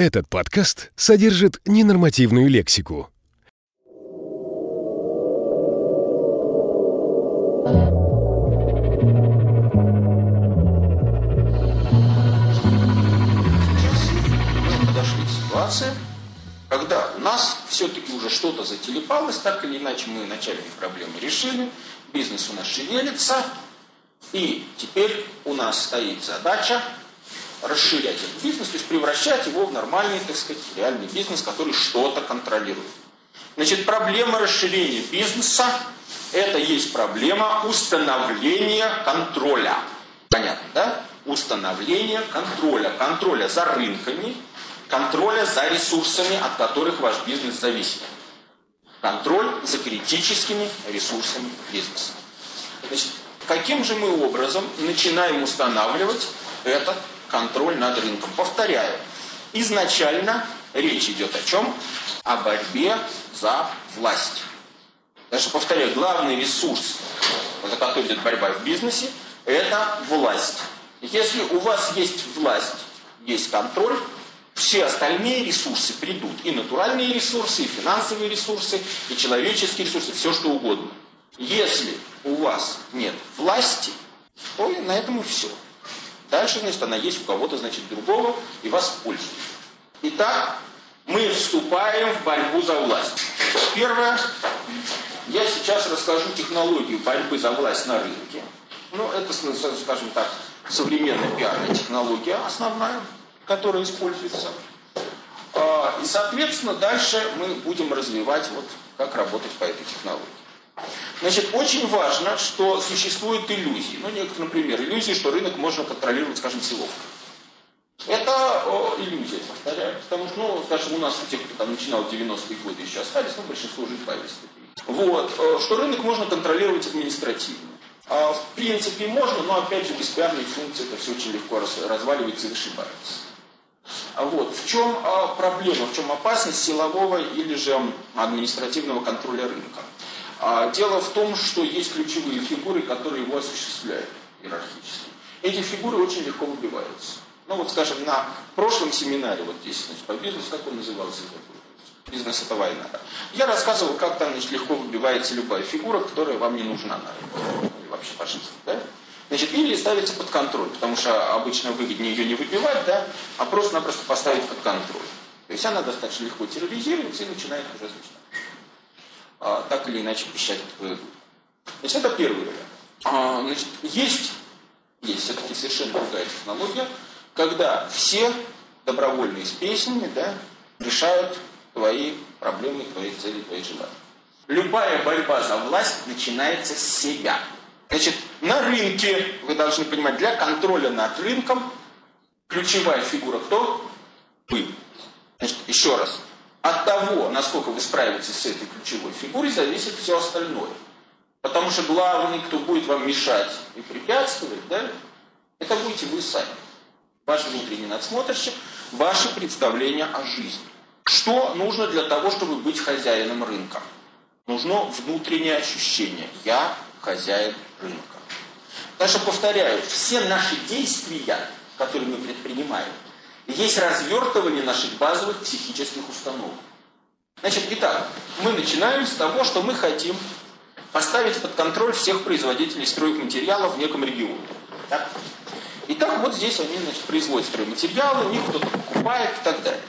Этот подкаст содержит ненормативную лексику. подошли к ситуации, когда нас все-таки уже что-то зателепалось, так или иначе мы начальные проблемы решили, бизнес у нас шевелится, и теперь у нас стоит задача расширять этот бизнес, то есть превращать его в нормальный, так сказать, реальный бизнес, который что-то контролирует. Значит, проблема расширения бизнеса – это есть проблема установления контроля. Понятно, да? Установление контроля. Контроля за рынками, контроля за ресурсами, от которых ваш бизнес зависит. Контроль за критическими ресурсами бизнеса. Значит, каким же мы образом начинаем устанавливать этот контроль над рынком? Повторяю, изначально речь идет о чем? О борьбе за власть. Даже повторяю, главный ресурс, за который идет борьба в бизнесе, это власть. Если у вас есть власть, есть контроль, все остальные ресурсы придут. И натуральные ресурсы, и финансовые ресурсы, и человеческие ресурсы, все что угодно. Если у вас нет власти, то на этом и все. Дальше, значит, она есть у кого-то, значит, другого, и вас пользует. Итак, мы вступаем в борьбу за власть. Первое, я сейчас расскажу технологию борьбы за власть на рынке. Ну, это, скажем так, современная пиарная технология основная, которая используется. А, и, соответственно, дальше мы будем развивать, вот, как работать по этой технологии. Значит, очень важно, что существуют иллюзии. Ну, некоторые, например, иллюзии, что рынок можно контролировать, скажем, силовкой. Это о, иллюзия, повторяю. Потому что, ну, скажем, у нас у тех, кто там начинал 90-е годы, еще остались, ну, большинство уже избавились. Вот, э, что рынок можно контролировать административно. А, в принципе, можно, но, опять же, без пиарной функции это все очень легко раз, разваливается и вышибается. А вот, в чем а, проблема, в чем опасность силового или же административного контроля рынка? А, дело в том, что есть ключевые фигуры, которые его осуществляют иерархически. Эти фигуры очень легко выбиваются. Ну вот, скажем, на прошлом семинаре, вот здесь, значит, по бизнесу, как он назывался, бизнес это война. Я рассказывал, как там значит, легко выбивается любая фигура, которая вам не нужна на рынке. Вообще фашист, да? Значит, или ставится под контроль, потому что обычно выгоднее ее не выбивать, да, а просто-напросто поставить под контроль. То есть она достаточно легко терроризируется и начинает уже, значит, так или иначе пищать твою Значит, это первый вариант. А, значит, есть, есть все-таки совершенно другая технология, когда все добровольные с песнями да, решают твои проблемы, твои цели, твои желания. Любая борьба за власть начинается с себя. Значит, на рынке, вы должны понимать, для контроля над рынком ключевая фигура кто? Вы. Значит, еще раз, от того, насколько вы справитесь с этой ключевой фигурой, зависит все остальное. Потому что главный, кто будет вам мешать и препятствовать, да, это будете вы сами. Ваш внутренний надсмотрщик, ваше представление о жизни. Что нужно для того, чтобы быть хозяином рынка? Нужно внутреннее ощущение. Я хозяин рынка. Потому что, повторяю, все наши действия, которые мы предпринимаем, есть развертывание наших базовых психических установок. Значит, итак, мы начинаем с того, что мы хотим поставить под контроль всех производителей стройматериалов в неком регионе. Так? Итак, вот здесь они значит, производят стройматериалы, у них кто-то покупает и так далее.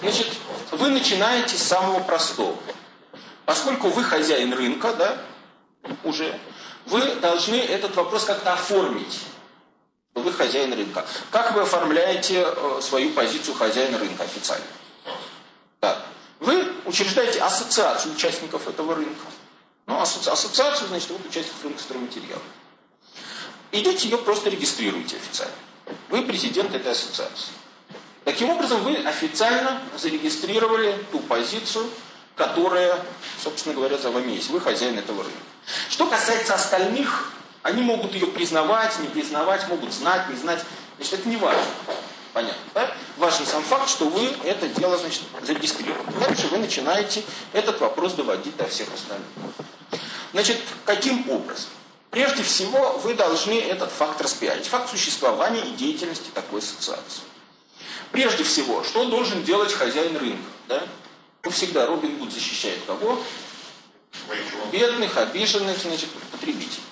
Значит, вы начинаете с самого простого. Поскольку вы хозяин рынка, да, уже, вы должны этот вопрос как-то оформить вы хозяин рынка. Как вы оформляете э, свою позицию хозяина рынка официально? Так. Вы учреждаете ассоциацию участников этого рынка. Ну, ассоциацию, значит, вот участников рынка стройматериалов. Идете ее просто регистрируете официально. Вы президент этой ассоциации. Таким образом, вы официально зарегистрировали ту позицию, которая, собственно говоря, за вами есть. Вы хозяин этого рынка. Что касается остальных они могут ее признавать, не признавать, могут знать, не знать. Значит, это не важно. Понятно, да? Важен сам факт, что вы это дело, значит, зарегистрировали. Дальше вы начинаете этот вопрос доводить до всех остальных. Значит, каким образом? Прежде всего, вы должны этот факт распиарить. Факт существования и деятельности такой ассоциации. Прежде всего, что должен делать хозяин рынка? Да? Ну, всегда Робин Гуд защищает кого? Бедных, обиженных, значит, потребителей.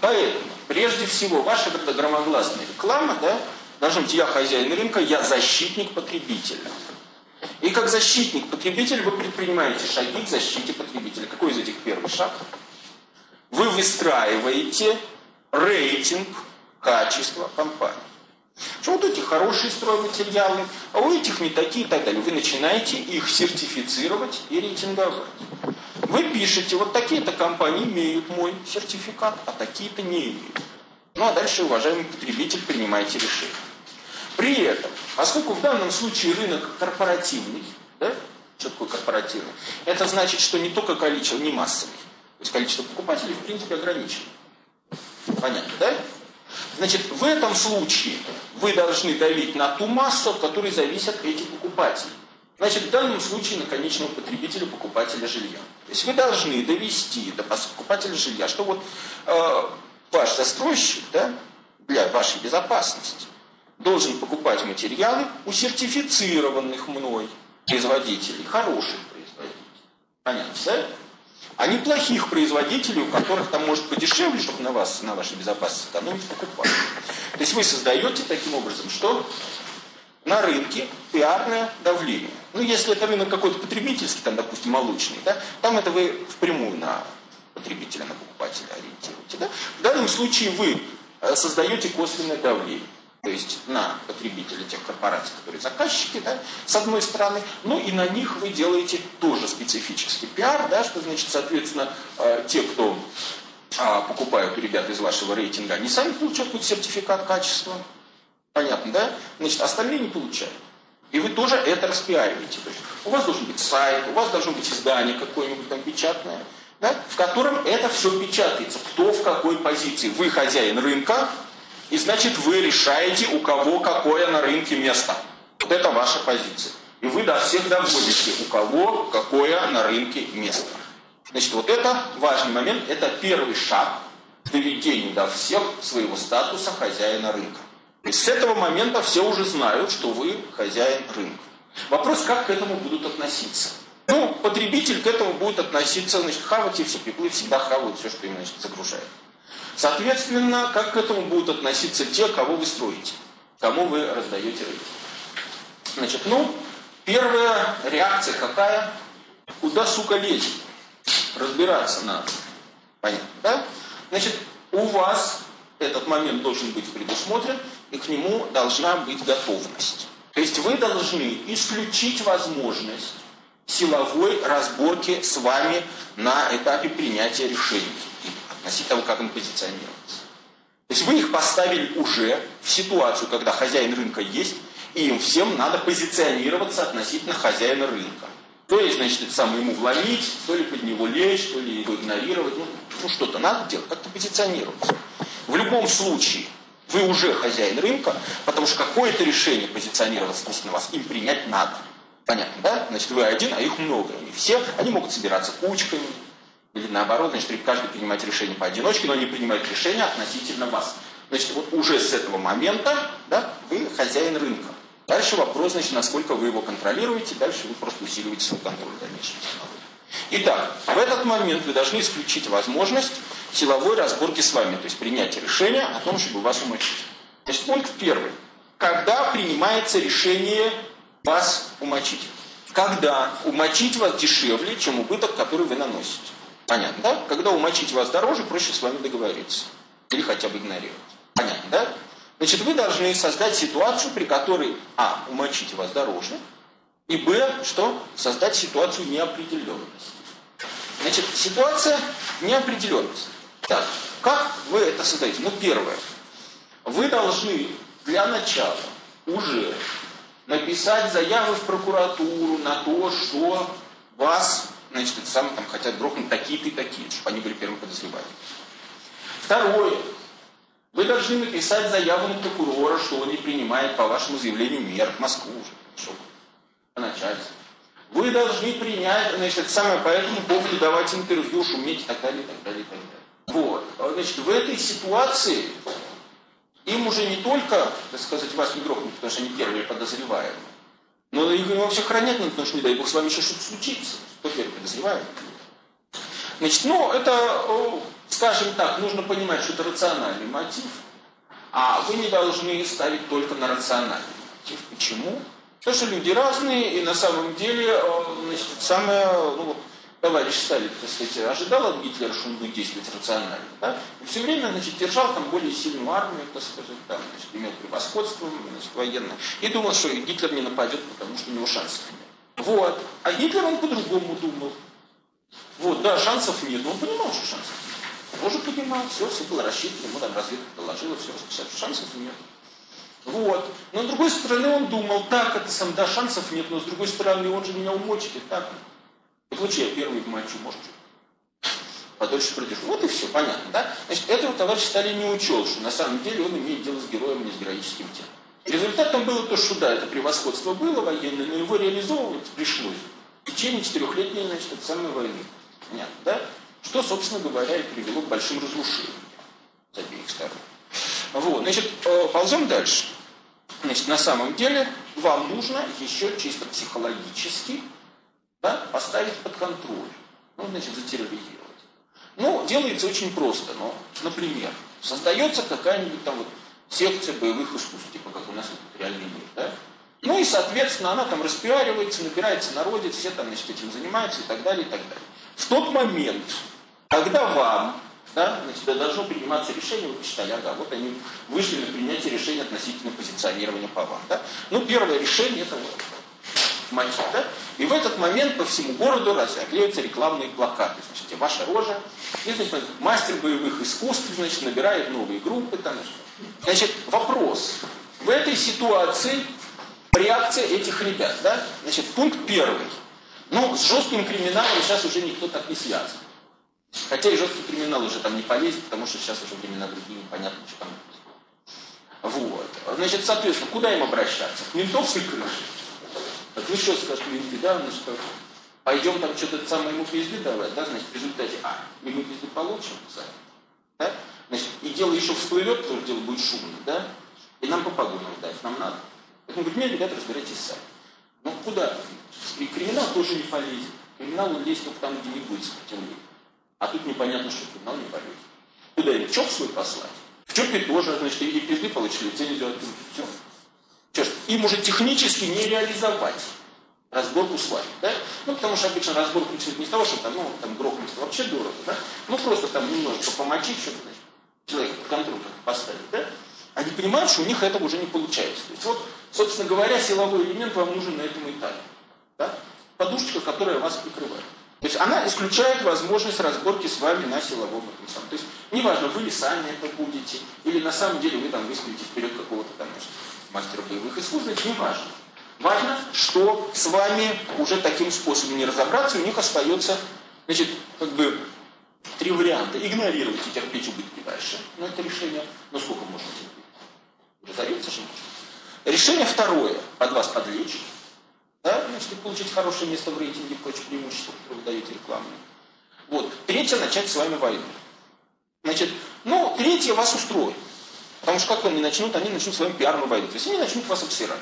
Поэтому, прежде всего, ваша громогласная реклама, да, должна быть, я хозяин рынка, я защитник потребителя. И как защитник потребителя вы предпринимаете шаги к защите потребителя. Какой из этих первый шаг? Вы выстраиваете рейтинг качества компании. Что вот эти хорошие стройматериалы, а у этих не такие и так далее. Вы начинаете их сертифицировать и рейтинговать. Вы пишете, вот такие-то компании имеют мой сертификат, а такие-то не имеют. Ну а дальше, уважаемый потребитель, принимайте решение. При этом, поскольку в данном случае рынок корпоративный, да? что такое корпоративный? Это значит, что не только количество, не массовый. То есть количество покупателей, в принципе, ограничено. Понятно, да? Значит, в этом случае вы должны давить на ту массу, от которой зависят эти покупатели. Значит, в данном случае на конечного потребителя, покупателя жилья. То есть вы должны довести до покупателя жилья, что вот э, ваш застройщик, да, для вашей безопасности, должен покупать материалы у сертифицированных мной производителей, хороших производителей. Понятно, да? А не плохих производителей, у которых там может подешевле, чтобы на вас, на вашей безопасности экономить, покупать. То есть вы создаете таким образом, что на рынке пиарное давление. Ну, если это рынок какой-то потребительский, там, допустим, молочный, да, там это вы впрямую на потребителя, на покупателя ориентируете. Да? В данном случае вы э, создаете косвенное давление то есть на потребителей тех корпораций, которые заказчики, да, с одной стороны, ну и на них вы делаете тоже специфический пиар, да, что значит, соответственно, э, те, кто э, покупают у ребят из вашего рейтинга, они сами получают какой-то сертификат качества, понятно, да, значит, остальные не получают. И вы тоже это распиариваете. То есть у вас должен быть сайт, у вас должно быть издание какое-нибудь там печатное, да, в котором это все печатается. Кто в какой позиции. Вы хозяин рынка, и значит вы решаете, у кого какое на рынке место. Вот это ваша позиция. И вы до всех доводите, у кого какое на рынке место. Значит, вот это важный момент, это первый шаг к доведению до всех своего статуса хозяина рынка. С этого момента все уже знают, что вы хозяин рынка. Вопрос, как к этому будут относиться. Ну, потребитель к этому будет относиться, значит, хавать и все, пиплы всегда хавают все, что им, значит, загружают. Соответственно, как к этому будут относиться те, кого вы строите, кому вы раздаете рейтинг. Значит, ну, первая реакция какая? Куда, сука, лезет? Разбираться надо. Понятно, да? Значит, у вас этот момент должен быть предусмотрен, и к нему должна быть готовность. То есть вы должны исключить возможность силовой разборки с вами на этапе принятия решений относительно того, как он позиционируется. То есть вы их поставили уже в ситуацию, когда хозяин рынка есть, и им всем надо позиционироваться относительно хозяина рынка. То есть, значит, это самое ему вломить, то ли под него лечь, то ли его игнорировать. Ну, ну что-то надо делать, как-то позиционироваться. В любом случае, вы уже хозяин рынка, потому что какое-то решение позиционироваться относительно вас им принять надо. Понятно, да? Значит, вы один, а их много. И все, они могут собираться кучками, или наоборот, значит, каждый принимать решение поодиночке, но не принимает решения относительно вас. Значит, вот уже с этого момента да, вы хозяин рынка. Дальше вопрос, значит, насколько вы его контролируете, дальше вы просто усиливаете свой контроль в дальнейшем. Итак, в этот момент вы должны исключить возможность силовой разборки с вами, то есть принятия решения о том, чтобы вас умочить. Значит, пункт первый. Когда принимается решение вас умочить? Когда умочить вас дешевле, чем убыток, который вы наносите. Понятно, да? Когда умочить вас дороже, проще с вами договориться. Или хотя бы игнорировать. Понятно, да? Значит, вы должны создать ситуацию, при которой, а, умочить вас дороже, и, б, что? Создать ситуацию неопределенности. Значит, ситуация неопределенности. Так, как вы это создаете? Ну, первое. Вы должны для начала уже написать заявы в прокуратуру на то, что вас значит, это самое, там хотят грохнуть такие-то и такие, чтобы они были первым подозреваемыми. Второе. Вы должны написать заяву на прокурора, что он не принимает по вашему заявлению мер в Москву уже, чтобы по начальству. Вы должны принять, значит, это самое по этому поводу давать интервью, шуметь и так далее, и так далее, и так далее. Вот. Значит, в этой ситуации им уже не только, так сказать, вас не грохнут, потому что они первые подозреваемые, но их хранять надо, потому что, не дай бог, с вами еще что-то случится. Кто первый подозреваемый? Значит, ну, это, скажем так, нужно понимать, что это рациональный мотив, а вы не должны ставить только на рациональный мотив. Почему? Потому что люди разные, и на самом деле, значит, самое, ну, вот, товарищ Сталин, так сказать, ожидал от Гитлера, что он будет действовать рационально. Да? И все время значит, держал там более сильную армию, так сказать, там, значит, имел превосходство значит, военное. И думал, что Гитлер не нападет, потому что у него шансов нет. Вот. А Гитлер он по-другому думал. Вот, да, шансов нет, но он понимал, что шансов нет. Тоже понимал, все, все было рассчитано, ему там разведка доложила, все расписали, шансов нет. Вот. Но с другой стороны он думал, так, это сам, да, шансов нет, но с другой стороны он же меня умочит, и так. Лучше я первый в матче, может, подольше продержу. Вот и все, понятно, да? Значит, этого товарищ Сталин не учел, что на самом деле он имеет дело с героем, не с героическим телом. Результатом было то, что да, это превосходство было военное, но его реализовывать пришлось в течение четырехлетней, значит, это самой войны. Понятно, да? Что, собственно говоря, и привело к большим разрушениям с обеих сторон. Вот, значит, э, ползем дальше. Значит, на самом деле вам нужно еще чисто психологически да, поставить под контроль, ну, значит, затерроризировать. Ну, делается очень просто, но, например, создается какая-нибудь там вот секция боевых искусств, типа как у нас вот, реальный мир, да? Ну и, соответственно, она там распиаривается, набирается народец, все там, значит, этим занимаются и так далее, и так далее. В тот момент, когда вам, да, значит, должно приниматься решение, вы посчитали, ага, вот они вышли на принятие решения относительно позиционирования по вам, да? Ну, первое решение это вот мальчик? И в этот момент по всему городу разоклеются рекламные плакаты. Значит, ваша рожа. И, значит, мастер боевых искусств, значит, набирает новые группы. Там, значит, вопрос. В этой ситуации реакция этих ребят, да? Значит, пункт первый. Ну, с жестким криминалом сейчас уже никто так не связан. Хотя и жесткий криминал уже там не полезет, потому что сейчас уже времена другие, непонятно, что там Вот. Значит, соответственно, куда им обращаться? К ментовской крыше. Вы что скажете, да, ну что, пойдем там что-то самое ему пизды давать, да, значит, в результате, а, мы ему пизды получим, сами, да, значит, и дело еще всплывет, потому что дело будет шумно, да, и нам по погонам дать, нам надо. Поэтому говорит, нет, ребята, разбирайтесь сами. Ну, куда? И криминал тоже не полезет. Криминал он лезет только там, где не будет сопротивления. А тут непонятно, что криминал не полезет. Куда им ЧОП свой послать? В ЧОПе тоже, значит, и пизды получили, лицензию от все. Что ж, им уже технически не реализовать разборку с вами, да? Ну, потому что обычно разборку начинают не с того, что там, ну, там грохнуть вообще дорого, да? Ну, просто там немножко помочить, чтобы, значит, человека под контроль поставить, да? Они понимают, что у них это уже не получается. То есть вот, собственно говоря, силовой элемент вам нужен на этом этапе, да? Подушечка, которая вас прикрывает. То есть она исключает возможность разборки с вами на силовом этом То есть неважно, вы ли сами это будете, или на самом деле вы там выставите вперед какого-то там, значит, мастера боевых искусств, значит, не важно. Что с вами уже таким способом не разобраться, у них остается, значит, как бы три варианта. Игнорировать и терпеть убытки дальше. Но это решение, ну сколько можно терпеть? Разориться же можно. Решение второе. Под вас подвлечь. Да? Значит, получить хорошее место в рейтинге, прочие преимущества, которые вы даете рекламные. Вот. Третье, начать с вами войну. Значит, ну, третье вас устроит. Потому что как они начнут? Они начнут с вами пиарную войну. То есть они начнут вас обсирать.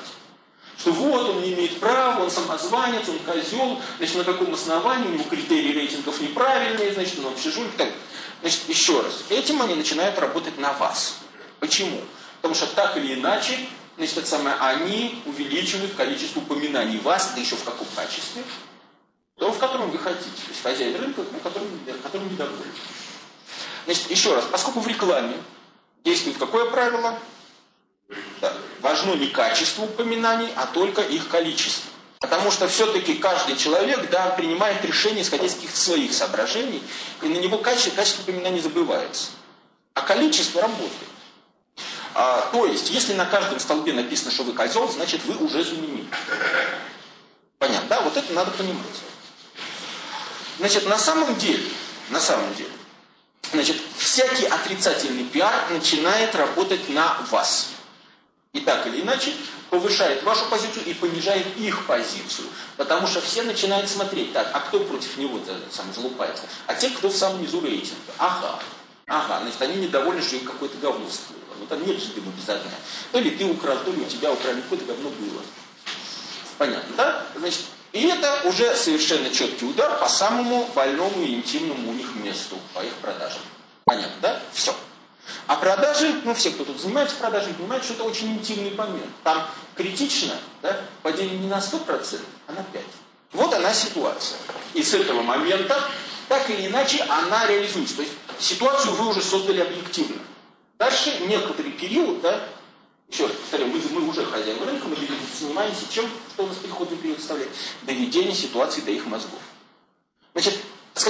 Что вот, он не имеет права, он самозванец, он козел, значит, на каком основании, у него критерии рейтингов неправильные, значит, он вообще жулик. Так. Значит, еще раз, этим они начинают работать на вас. Почему? Потому что так или иначе, значит, это самое, они увеличивают количество упоминаний вас, да еще в каком качестве? То, в котором вы хотите. То есть хозяин рынка, которым, которым недоволен. Значит, еще раз, поскольку в рекламе действует какое правило? Важно не качество упоминаний, а только их количество. Потому что все-таки каждый человек да, принимает решение, исходя из каких-то своих соображений, и на него качество, качество упоминаний забывается. А количество работает. А, то есть, если на каждом столбе написано, что вы козел, значит вы уже знаменит. Понятно, да? Вот это надо понимать. Значит, на самом деле, на самом деле, значит, всякий отрицательный пиар начинает работать на вас. И так или иначе повышает вашу позицию и понижает их позицию. Потому что все начинают смотреть, так, а кто против него сам залупается? А те, кто в самом низу рейтинга. Ага. Ага, значит, они недовольны, что им какое-то говно всплыло. Ну там нет же дыма без огня. То ли ты украл, то ли у тебя украли, какое-то говно было. Понятно, да? Значит, и это уже совершенно четкий удар по самому больному и интимному у них месту, по их продажам. Понятно, да? Все. А продажи, ну все, кто тут занимается продажами, понимают, что это очень интимный момент. Там критично, да, падение не на 100%, а на 5%. Вот она ситуация. И с этого момента, так или иначе, она реализуется. То есть ситуацию вы уже создали объективно. Дальше некоторый период, да, еще раз повторяю, мы, мы уже хозяин рынка, мы занимаемся чем, что у нас переходный период составляет? Доведение ситуации до их мозгов. Значит,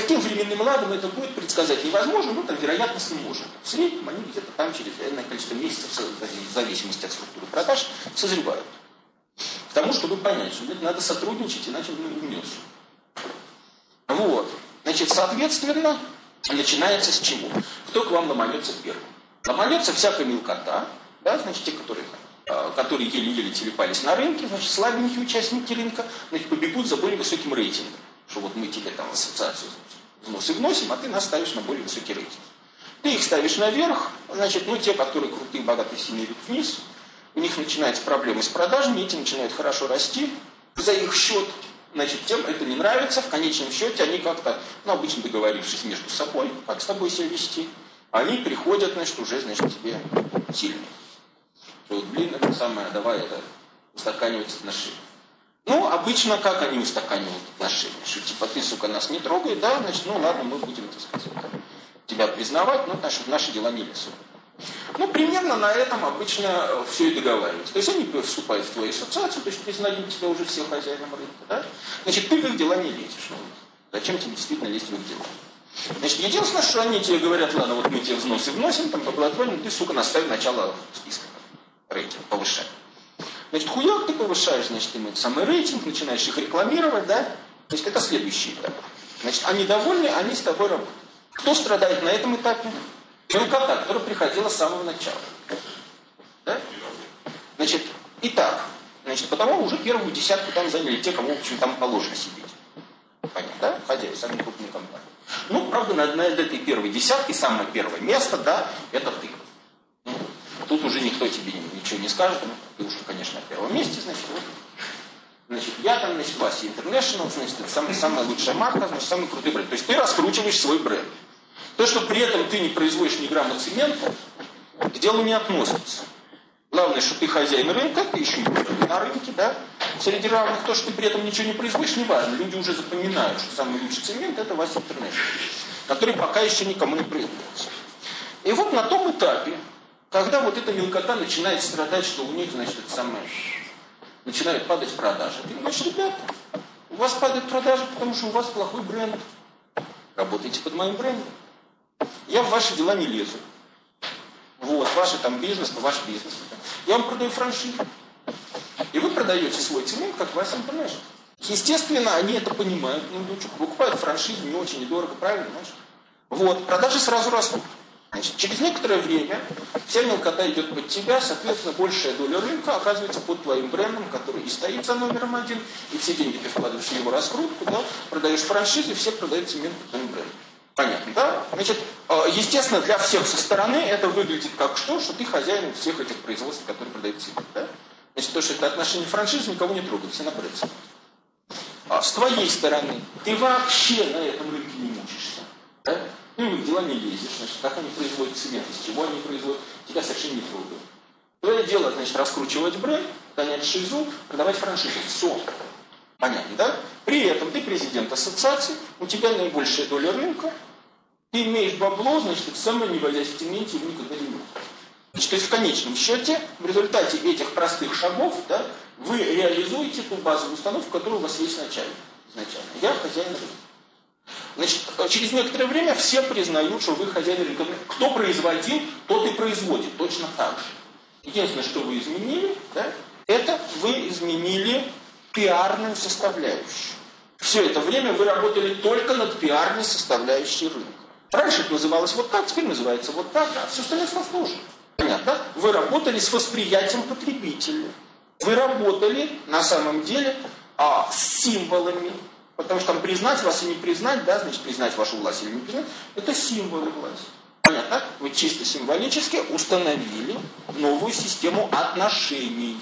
каким временным ладом это будет предсказать невозможно, но там вероятностно можно. В среднем они где-то там через энное количество месяцев, в зависимости от структуры продаж, созревают. К тому, чтобы понять, что где-то надо сотрудничать, иначе мы умнется. Вот. Значит, соответственно, начинается с чего? Кто к вам ломанется первым? Ломанется всякая мелкота, да, значит, те, которые, а, которые еле-еле телепались на рынке, значит, слабенькие участники рынка, значит, побегут за более высоким рейтингом что вот мы тебе там ассоциацию взносы вносим, а ты нас ставишь на более высокий рейтинг. Ты их ставишь наверх, значит, ну те, которые крутые, богатые семьи идут вниз, у них начинаются проблемы с продажами, эти начинают хорошо расти за их счет, значит, тем это не нравится, в конечном счете они как-то, ну, обычно договорившись между собой, как с тобой себя вести, они приходят, значит, уже, значит, тебе сильно. Что вот, блин, это самое, давай это, устаканивать отношения. Ну, обычно как они устаканивают отношения? Что типа ты, сука, нас не трогай, да, значит, ну ладно, мы будем, так сказать, тебя признавать, но значит, наши дела не лезут. Ну, примерно на этом обычно все и договариваются. То есть они вступают в твою ассоциацию, то есть признают тебя уже все хозяином рынка, да? Значит, ты в их дела не лезешь. Ну, зачем тебе действительно лезть в их дела? Значит, единственное, что они тебе говорят, ладно, вот мы тебе взносы вносим, там, по ты, сука, наставь начало списка, рейтинг, повышай. Значит, хуяк ты повышаешь, значит, им самый рейтинг, начинаешь их рекламировать, да? То есть это следующий этап. Значит, они довольны, они с тобой работают. Кто страдает на этом этапе? Мелкота, которая приходила с самого начала. Да? Значит, итак, значит, потому уже первую десятку там заняли те, кому, в общем, там положено сидеть. Понятно, да? Хозяин, самые крупные компании. Ну, правда, на, на этой первой десятке самое первое место, да, это ты. Тут уже никто тебе ничего не скажет, ну, ты уж, конечно, на первом месте, значит, вот. Значит, я там, значит, Вася International, значит, это самая, самая лучшая марка, значит, самый крутой бренд. То есть ты раскручиваешь свой бренд. То, что при этом ты не производишь ни грамма цемента, к делу не относится. Главное, что ты хозяин рынка, ты еще на рынке, да, среди равных. То, что ты при этом ничего не производишь, не важно. Люди уже запоминают, что самый лучший цемент – это Вася International, который пока еще никому не производится. И вот на том этапе, когда вот эта мелкота начинает страдать, что у них, значит, это самое, начинают падать продажи. Ты говоришь, ребята, у вас падают продажи, потому что у вас плохой бренд. Работайте под моим брендом. Я в ваши дела не лезу. Вот, ваши там бизнес, ваш бизнес. Я вам продаю франшизу. И вы продаете свой цемент, как Вася Интернешнл. Естественно, они это понимают. Ну, ну что, покупают франшизу не очень недорого, правильно, знаешь? Вот, продажи сразу растут. Значит, через некоторое время вся мелкота идет под тебя, соответственно, большая доля рынка оказывается под твоим брендом, который и стоит за номером один, и все деньги ты вкладываешь в его раскрутку, да, продаешь франшизы, все продают цемент под твоим брендом. Понятно, да? Значит, э, естественно, для всех со стороны это выглядит как что? Что ты хозяин всех этих производств, которые продают цемент, да? Значит, то, что это отношение франшизы, никого не трогает, все на бренд. А с твоей стороны, ты вообще на этом рынке не мучишься. Да? Ну, в дела не лезешь, значит, как они производят цемент, из чего они производят, тебя совершенно не трогают. Твое дело, значит, раскручивать бренд, гонять шизу, продавать франшизу. Все. Понятно, да? При этом ты президент ассоциации, у тебя наибольшая доля рынка, ты имеешь бабло, значит, ты самое не возясь в его никогда не можешь. Значит, то есть в конечном счете, в результате этих простых шагов, да, вы реализуете ту базовую установку, которая у вас есть изначально. изначально. Я хозяин рынка. Значит, через некоторое время все признают, что вы хозяин рынка. Кто производил, тот и производит. Точно так же. Единственное, что вы изменили, да, это вы изменили пиарную составляющую. Все это время вы работали только над пиарной составляющей рынка. Раньше это называлось вот так, теперь называется вот так, а все остальное сложно. Понятно? Вы работали с восприятием потребителя. Вы работали на самом деле а, с символами, Потому что там признать вас и не признать, да, значит, признать вашу власть или не признать, это символы власти. Понятно? Вы чисто символически установили новую систему отношений.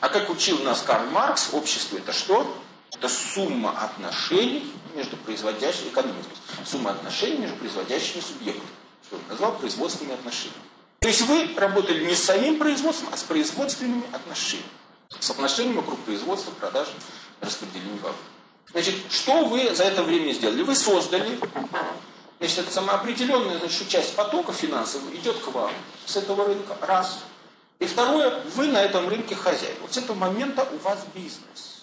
А как учил нас Карл Маркс, общество это что? Это сумма отношений между производящими, экономикой, сумма отношений между производящими субъектами, что он назвал производственными отношениями. То есть вы работали не с самим производством, а с производственными отношениями. С отношениями вокруг производства, продаж, распределения валют. Значит, что вы за это время сделали? Вы создали, значит, это самоопределенная значит, часть потока финансового идет к вам с этого рынка, раз. И второе, вы на этом рынке хозяин. Вот с этого момента у вас бизнес.